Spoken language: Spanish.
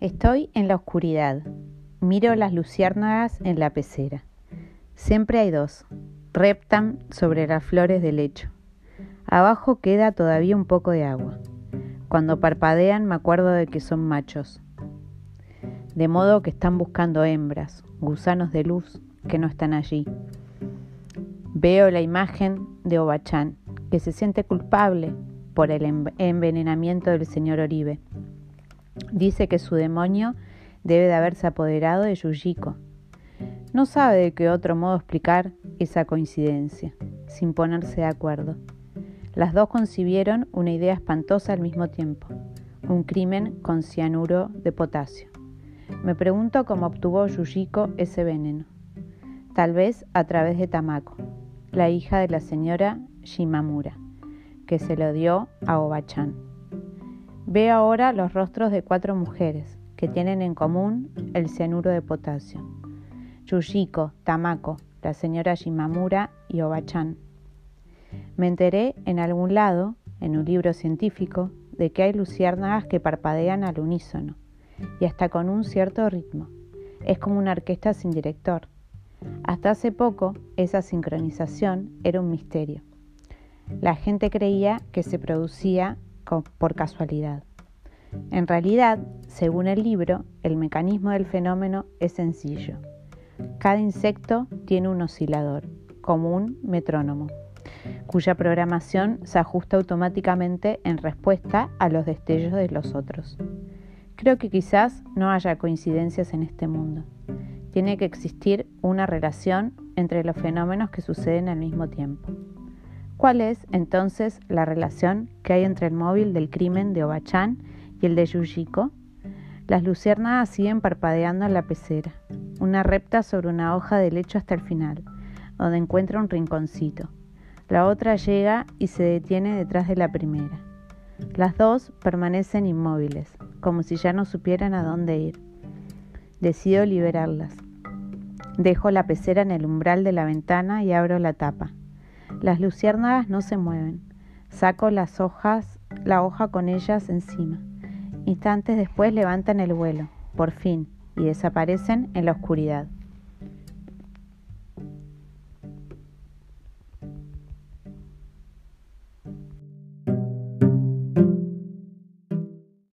Estoy en la oscuridad. Miro las luciérnagas en la pecera. Siempre hay dos. Reptan sobre las flores del lecho. Abajo queda todavía un poco de agua. Cuando parpadean me acuerdo de que son machos. De modo que están buscando hembras, gusanos de luz que no están allí. Veo la imagen de Obachán, que se siente culpable por el envenenamiento del señor Oribe. Dice que su demonio debe de haberse apoderado de Yujiko. No sabe de qué otro modo explicar esa coincidencia, sin ponerse de acuerdo. Las dos concibieron una idea espantosa al mismo tiempo, un crimen con cianuro de potasio. Me pregunto cómo obtuvo Yujiko ese veneno. Tal vez a través de Tamako, la hija de la señora Shimamura, que se lo dio a Obachan. Veo ahora los rostros de cuatro mujeres que tienen en común el cianuro de potasio. Yushiko, Tamako, la señora Shimamura y Obachan. Me enteré en algún lado, en un libro científico, de que hay luciérnagas que parpadean al unísono y hasta con un cierto ritmo. Es como una orquesta sin director. Hasta hace poco, esa sincronización era un misterio. La gente creía que se producía por casualidad. En realidad, según el libro, el mecanismo del fenómeno es sencillo. Cada insecto tiene un oscilador, como un metrónomo, cuya programación se ajusta automáticamente en respuesta a los destellos de los otros. Creo que quizás no haya coincidencias en este mundo. Tiene que existir una relación entre los fenómenos que suceden al mismo tiempo. ¿Cuál es entonces la relación que hay entre el móvil del crimen de Obachán y el de Yujiko? Las luciérnagas siguen parpadeando en la pecera, una repta sobre una hoja de lecho hasta el final, donde encuentra un rinconcito. La otra llega y se detiene detrás de la primera. Las dos permanecen inmóviles, como si ya no supieran a dónde ir. Decido liberarlas. Dejo la pecera en el umbral de la ventana y abro la tapa. Las luciérnagas no se mueven. Saco las hojas, la hoja con ellas encima. Instantes después levantan el vuelo, por fin, y desaparecen en la oscuridad.